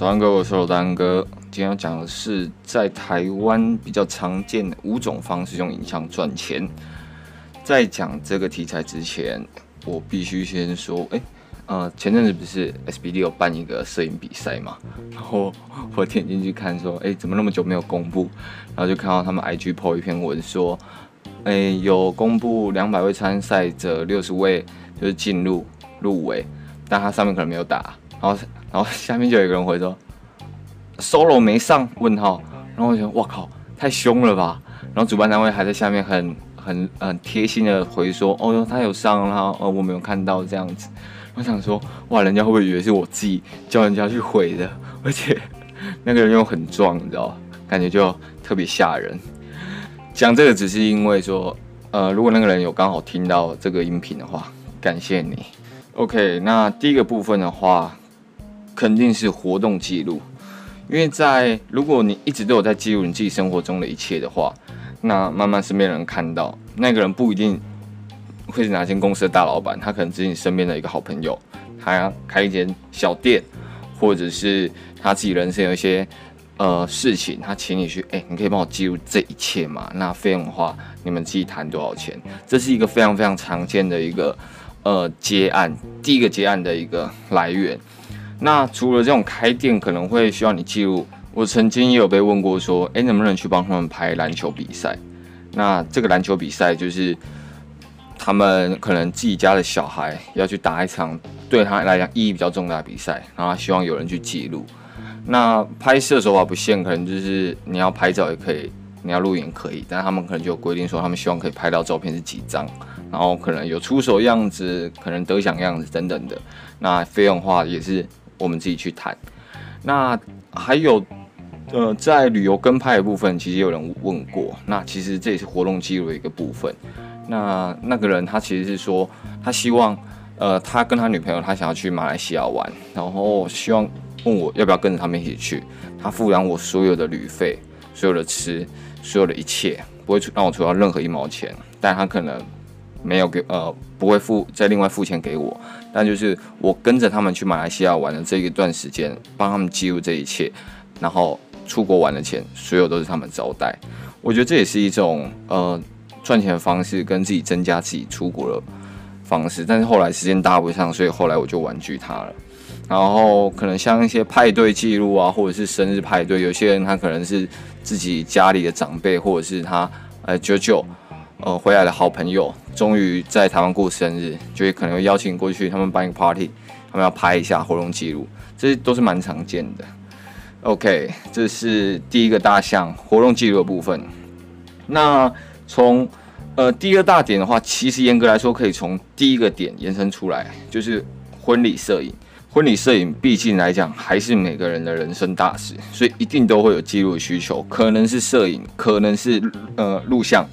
早安哥，我是大安哥。今天要讲的是在台湾比较常见的五种方式用影像赚钱。在讲这个题材之前，我必须先说，哎、欸，呃，前阵子不是 SBD 有办一个摄影比赛嘛？然后我点进去看，说，哎、怎么那么久没有公布？然后就看到他们 IG po 一篇文说，哎、有公布两百位参赛者，六十位就是进入入围，但他上面可能没有打，然后。然后下面就有一个人回说，solo 没上？问号。然后我想，哇靠，太凶了吧！然后主办单位还在下面很很很贴心的回说，哦哟，他有上，然后呃我没有看到这样子。我想说，哇，人家会不会以为是我自己叫人家去毁的？而且那个人又很壮，你知道，感觉就特别吓人。讲这个只是因为说，呃，如果那个人有刚好听到这个音频的话，感谢你。OK，那第一个部分的话。肯定是活动记录，因为在如果你一直都有在记录你自己生活中的一切的话，那慢慢身边人看到，那个人不一定会是哪间公司的大老板，他可能只是你身边的一个好朋友，他开一间小店，或者是他自己人生有一些呃事情，他请你去，哎、你可以帮我记录这一切吗？那费用的话，你们自己谈多少钱？这是一个非常非常常见的一个呃接案，第一个接案的一个来源。那除了这种开店可能会需要你记录，我曾经也有被问过说，诶、能不能去帮他们拍篮球比赛？那这个篮球比赛就是他们可能自己家的小孩要去打一场对他来讲意义比较重大的比赛，然后他希望有人去记录。那拍摄手法不限，可能就是你要拍照也可以，你要录影可以，但他们可能就有规定说，他们希望可以拍到照片是几张，然后可能有出手样子，可能得奖样子等等的。那费用的话也是。我们自己去谈。那还有，呃，在旅游跟拍的部分，其实有人问过。那其实这也是活动记录的一个部分。那那个人他其实是说，他希望，呃，他跟他女朋友他想要去马来西亚玩，然后希望问我要不要跟着他们一起去。他付养我所有的旅费，所有的吃，所有的一切，不会让我出到任何一毛钱。但他可能。没有给呃，不会付再另外付钱给我，但就是我跟着他们去马来西亚玩的这一段时间，帮他们记录这一切，然后出国玩的钱，所有都是他们招待。我觉得这也是一种呃赚钱的方式，跟自己增加自己出国的方式。但是后来时间搭不上，所以后来我就婉拒他了。然后可能像一些派对记录啊，或者是生日派对，有些人他可能是自己家里的长辈，或者是他呃舅舅。呃，回来的好朋友终于在台湾过生日，就会可能会邀请过去，他们办一个 party，他们要拍一下活动记录，这些都是蛮常见的。OK，这是第一个大项活动记录的部分。那从呃第二大点的话，其实严格来说可以从第一个点延伸出来，就是婚礼摄影。婚礼摄影毕竟来讲还是每个人的人生大事，所以一定都会有记录的需求，可能是摄影，可能是呃录像。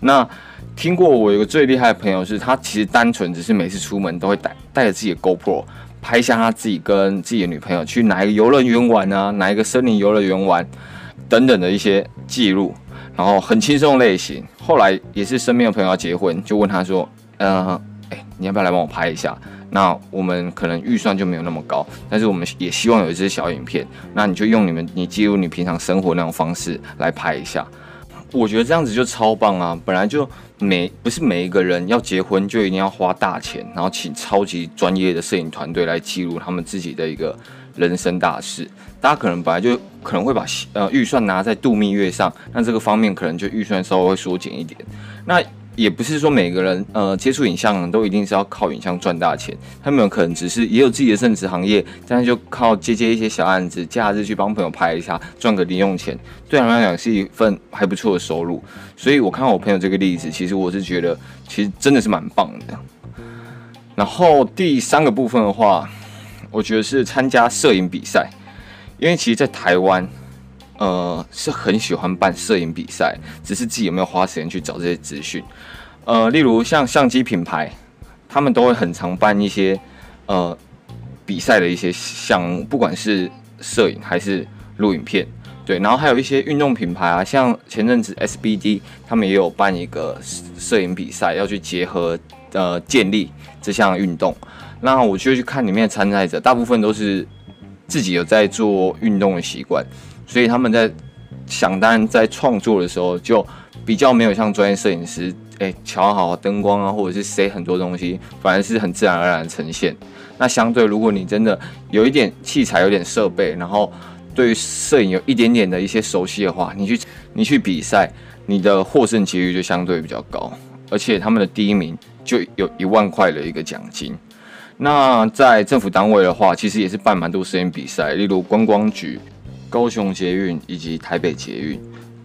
那听过我有个最厉害的朋友，是他其实单纯只是每次出门都会带带着自己的 GoPro 拍下他自己跟自己的女朋友去哪一个游乐园玩啊，哪一个森林游乐园玩等等的一些记录，然后很轻松类型。后来也是身边的朋友要结婚，就问他说：“呃，哎，你要不要来帮我拍一下？”那我们可能预算就没有那么高，但是我们也希望有一支小影片，那你就用你们你记录你平常生活那种方式来拍一下。我觉得这样子就超棒啊！本来就每不是每一个人要结婚就一定要花大钱，然后请超级专业的摄影团队来记录他们自己的一个人生大事。大家可能本来就可能会把呃预算拿在度蜜月上，那这个方面可能就预算稍微会缩减一点。那也不是说每个人呃接触影像都一定是要靠影像赚大钱，他们有可能只是也有自己的正职行业，但是就靠接接一些小案子，假日去帮朋友拍一下，赚个零用钱，对他们来讲是一份还不错的收入。所以我看我朋友这个例子，其实我是觉得其实真的是蛮棒的。然后第三个部分的话，我觉得是参加摄影比赛，因为其实，在台湾。呃，是很喜欢办摄影比赛，只是自己有没有花时间去找这些资讯。呃，例如像相机品牌，他们都会很常办一些呃比赛的一些项目，不管是摄影还是录影片，对。然后还有一些运动品牌啊，像前阵子 SBD 他们也有办一个摄影比赛，要去结合呃建立这项运动。那我就去看里面的参赛者，大部分都是自己有在做运动的习惯，所以他们在想当然在创作的时候就比较没有像专业摄影师，哎，调好灯光啊，或者是塞很多东西，反而是很自然而然呈现。那相对，如果你真的有一点器材、有点设备，然后对于摄影有一点点的一些熟悉的话，你去你去比赛，你的获胜几率就相对比较高，而且他们的第一名就有一万块的一个奖金。那在政府单位的话，其实也是办蛮多摄影比赛，例如观光局、高雄捷运以及台北捷运、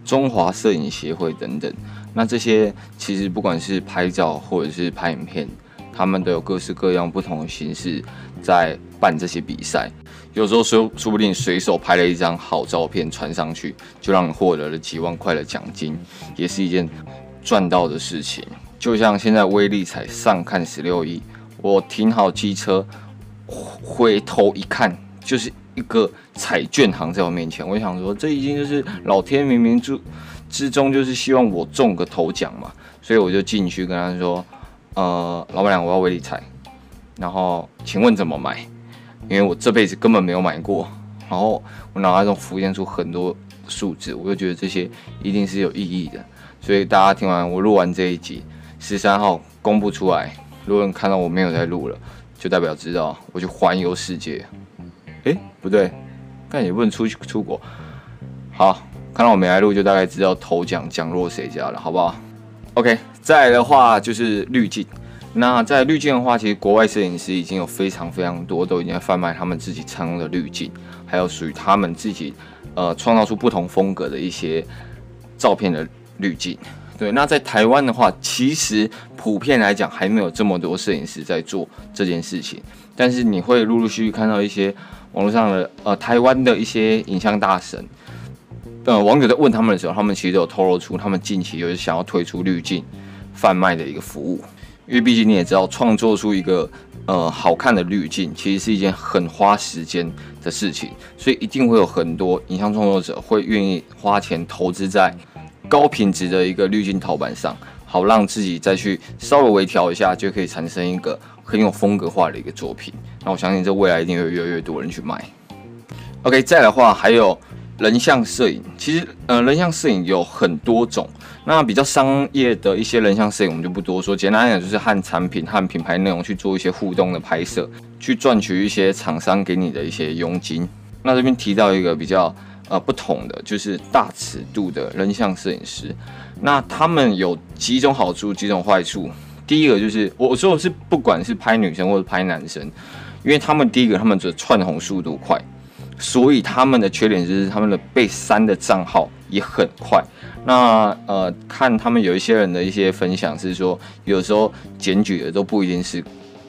中华摄影协会等等。那这些其实不管是拍照或者是拍影片，他们都有各式各样不同的形式在办这些比赛。有时候说说不定随手拍了一张好照片传上去，就让你获得了几万块的奖金，也是一件赚到的事情。就像现在威力彩上看十六亿。我停好机车，回头一看，就是一个彩券行在我面前。我想说，这已经就是老天冥冥之之中，就是希望我中个头奖嘛。所以我就进去跟他说：“呃，老板娘，我要威力彩。然后，请问怎么买？因为我这辈子根本没有买过。然后我脑海中浮现出很多数字，我就觉得这些一定是有意义的。所以大家听完我录完这一集，十三号公布出来。”如果你看到我没有在录了，就代表知道我去环游世界。诶，不对，但也不能出去出国。好，看到我没来录，就大概知道头奖奖落谁家了，好不好？OK，再来的话就是滤镜。那在滤镜的话，其实国外摄影师已经有非常非常多都已经在贩卖他们自己常用的滤镜，还有属于他们自己呃创造出不同风格的一些照片的滤镜。对，那在台湾的话，其实普遍来讲还没有这么多摄影师在做这件事情。但是你会陆陆续续看到一些网络上的呃台湾的一些影像大神，呃网友在问他们的时候，他们其实有透露出他们近期有想要推出滤镜贩卖的一个服务。因为毕竟你也知道，创作出一个呃好看的滤镜，其实是一件很花时间的事情，所以一定会有很多影像创作者会愿意花钱投资在。高品质的一个滤镜陶板上，好让自己再去稍微微调一下，就可以产生一个很有风格化的一个作品。那我相信这未来一定会越来越多人去买。OK，再来的话还有人像摄影，其实呃人像摄影有很多种，那比较商业的一些人像摄影我们就不多说，简单来讲就是和产品和品牌内容去做一些互动的拍摄，去赚取一些厂商给你的一些佣金。那这边提到一个比较。呃，不同的就是大尺度的人像摄影师，那他们有几种好处，几种坏处。第一个就是我说的是，不管是拍女生或者拍男生，因为他们第一个他们的窜红速度快，所以他们的缺点就是他们的被删的账号也很快。那呃，看他们有一些人的一些分享是说，有时候检举的都不一定是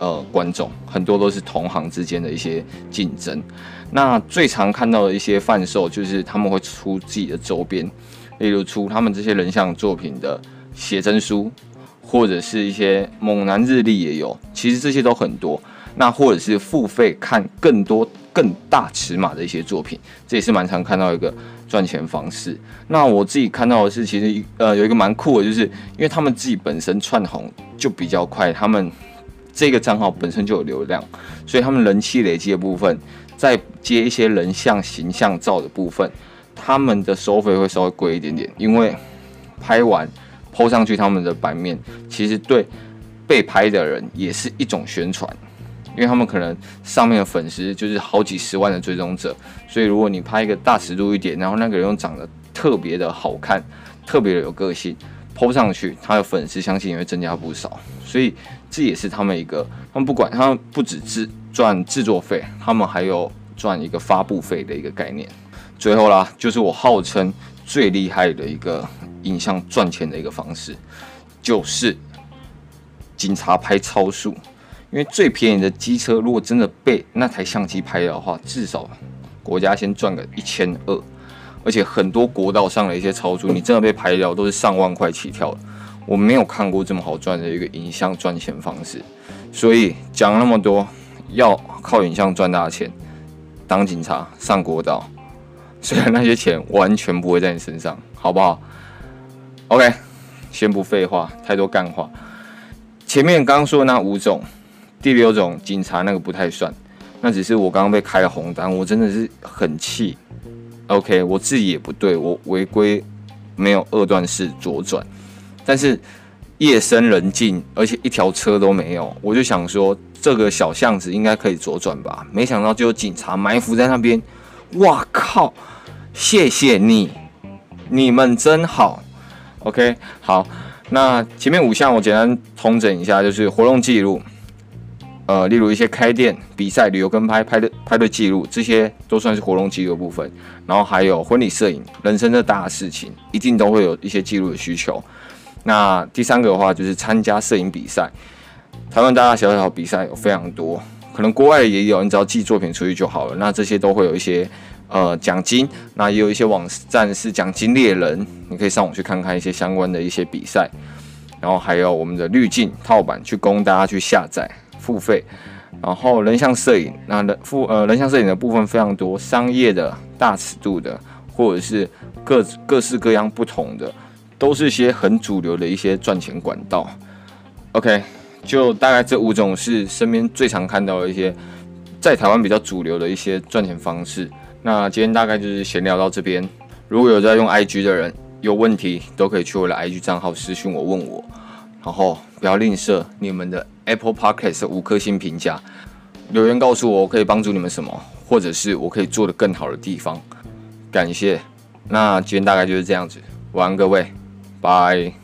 呃观众，很多都是同行之间的一些竞争。那最常看到的一些贩售，就是他们会出自己的周边，例如出他们这些人像作品的写真书，或者是一些猛男日历也有。其实这些都很多。那或者是付费看更多更大尺码的一些作品，这也是蛮常看到一个赚钱方式。那我自己看到的是，其实呃有一个蛮酷的，就是因为他们自己本身窜红就比较快，他们这个账号本身就有流量，所以他们人气累积的部分。再接一些人像形象照的部分，他们的收费会稍微贵一点点，因为拍完 PO 上去他们的版面，其实对被拍的人也是一种宣传，因为他们可能上面的粉丝就是好几十万的追踪者，所以如果你拍一个大尺度一点，然后那个人又长得特别的好看，特别的有个性，PO 上去，他的粉丝相信也会增加不少，所以这也是他们一个，他们不管他们不只是。赚制作费，他们还有赚一个发布费的一个概念。最后啦，就是我号称最厉害的一个影像赚钱的一个方式，就是警察拍超速。因为最便宜的机车，如果真的被那台相机拍的话，至少国家先赚个一千二。而且很多国道上的一些超速，你真的被排掉都是上万块起跳的。我没有看过这么好赚的一个影像赚钱方式。所以讲那么多。要靠影像赚大钱，当警察上国道，虽然那些钱完全不会在你身上，好不好？OK，先不废话，太多干话。前面刚刚说的那五种，第六种警察那个不太算，那只是我刚刚被开了红单，我真的是很气。OK，我自己也不对，我违规没有二段式左转，但是夜深人静，而且一条车都没有，我就想说这个小巷子应该可以左转吧，没想到就有警察埋伏在那边。哇靠！谢谢你，你们真好。OK，好，那前面五项我简单统整一下，就是活动记录。呃，例如一些开店、比赛、旅游跟拍拍的拍的记录，这些都算是活动记录部分。然后还有婚礼摄影，人生的大事情，一定都会有一些记录的需求。那第三个的话就是参加摄影比赛，台湾大大小小比赛有非常多，可能国外也有，你只要寄作品出去就好了。那这些都会有一些呃奖金，那也有一些网站是奖金猎人，你可以上网去看看一些相关的一些比赛。然后还有我们的滤镜套版，去供大家去下载。付费，然后人像摄影，那人付呃人像摄影的部分非常多，商业的、大尺度的，或者是各各式各样不同的，都是些很主流的一些赚钱管道。OK，就大概这五种是身边最常看到的一些在台湾比较主流的一些赚钱方式。那今天大概就是闲聊到这边，如果有在用 IG 的人，有问题都可以去我的 IG 账号私信我问我。然后不要吝啬你们的 Apple Podcast 五颗星评价，留言告诉我我可以帮助你们什么，或者是我可以做的更好的地方。感谢。那今天大概就是这样子，晚安各位，拜。